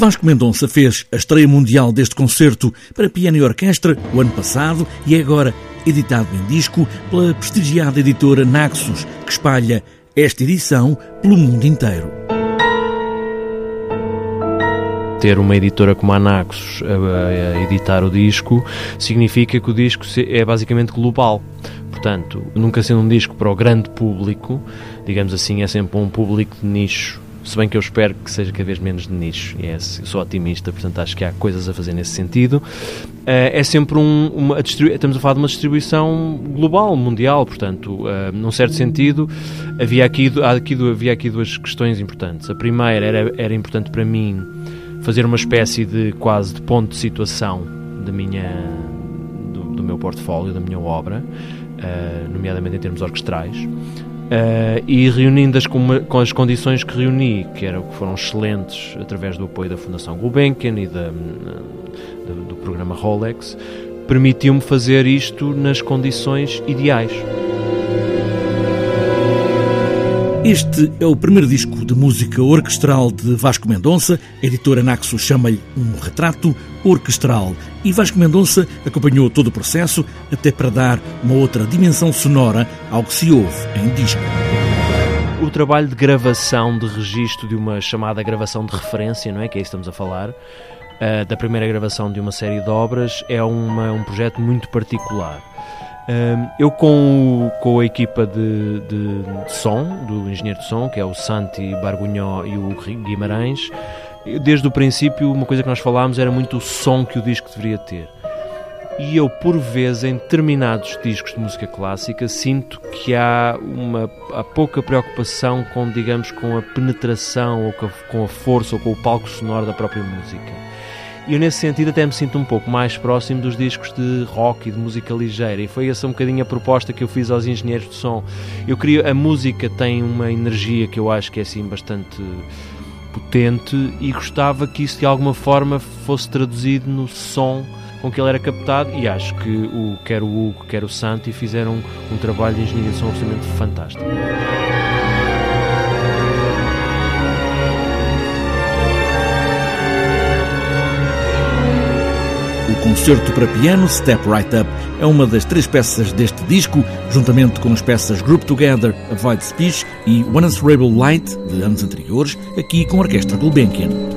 Vasco Mendonça fez a estreia mundial deste concerto para piano e orquestra o ano passado e é agora editado em disco pela prestigiada editora Naxos, que espalha esta edição pelo mundo inteiro. Ter uma editora como a Naxos a, editar o disco significa que o disco é basicamente global. Portanto, nunca sendo um disco para o grande público, digamos assim, é sempre um público de nicho se bem que eu espero que seja cada vez menos de nicho, e é, sou otimista, portanto acho que há coisas a fazer nesse sentido. Eh, é sempre um, uma, a estamos a falar de uma distribuição global, mundial, portanto, uh, num certo sentido, havia aqui, aqui, havia aqui duas questões importantes. A primeira era, era importante para mim fazer uma espécie de quase de ponto de situação da minha, do, do meu portfólio, da minha obra, uh, nomeadamente em termos orquestrais. Uh, e reunindo-as com, com, as condições que reuni, que, era, que foram excelentes através do apoio da Fundação Gulbenkian e da, do, do programa Rolex, permitiu-me fazer isto nas condições ideais. Este é o primeiro disco de música orquestral de Vasco Mendonça. A editora Naxo chama-lhe um retrato orquestral. E Vasco Mendonça acompanhou todo o processo até para dar uma outra dimensão sonora ao que se ouve em disco. O trabalho de gravação, de registro de uma chamada gravação de referência, não é? Que é isso que estamos a falar, uh, da primeira gravação de uma série de obras, é uma, um projeto muito particular eu com, com a equipa de, de, de, som, do engenheiro de som, que é o Santi Bargunhó e o Guimarães, desde o princípio uma coisa que nós falámos era muito o som que o disco deveria ter. E eu, por vezes, em determinados discos de música clássica, sinto que há uma há pouca preocupação com, digamos, com a penetração ou com a, com a força ou com o palco sonoro da própria música. E eu, nesse sentido, até me sinto um pouco mais próximo dos discos de rock e de música ligeira. E foi essa um bocadinho a proposta que eu fiz aos engenheiros de som. Eu queria. A música tem uma energia que eu acho que é assim bastante potente e gostava que isso de alguma forma fosse traduzido no som com que ele era captado e acho que o, quer o Hugo, quer o Santi fizeram um, um trabalho de engenharia de som absolutamente fantástico. Concerto para piano Step Right Up é uma das três peças deste disco, juntamente com as peças Group Together, Avoid Speech e One Answerable Light, de anos anteriores, aqui com a Orquestra Gulbenkian.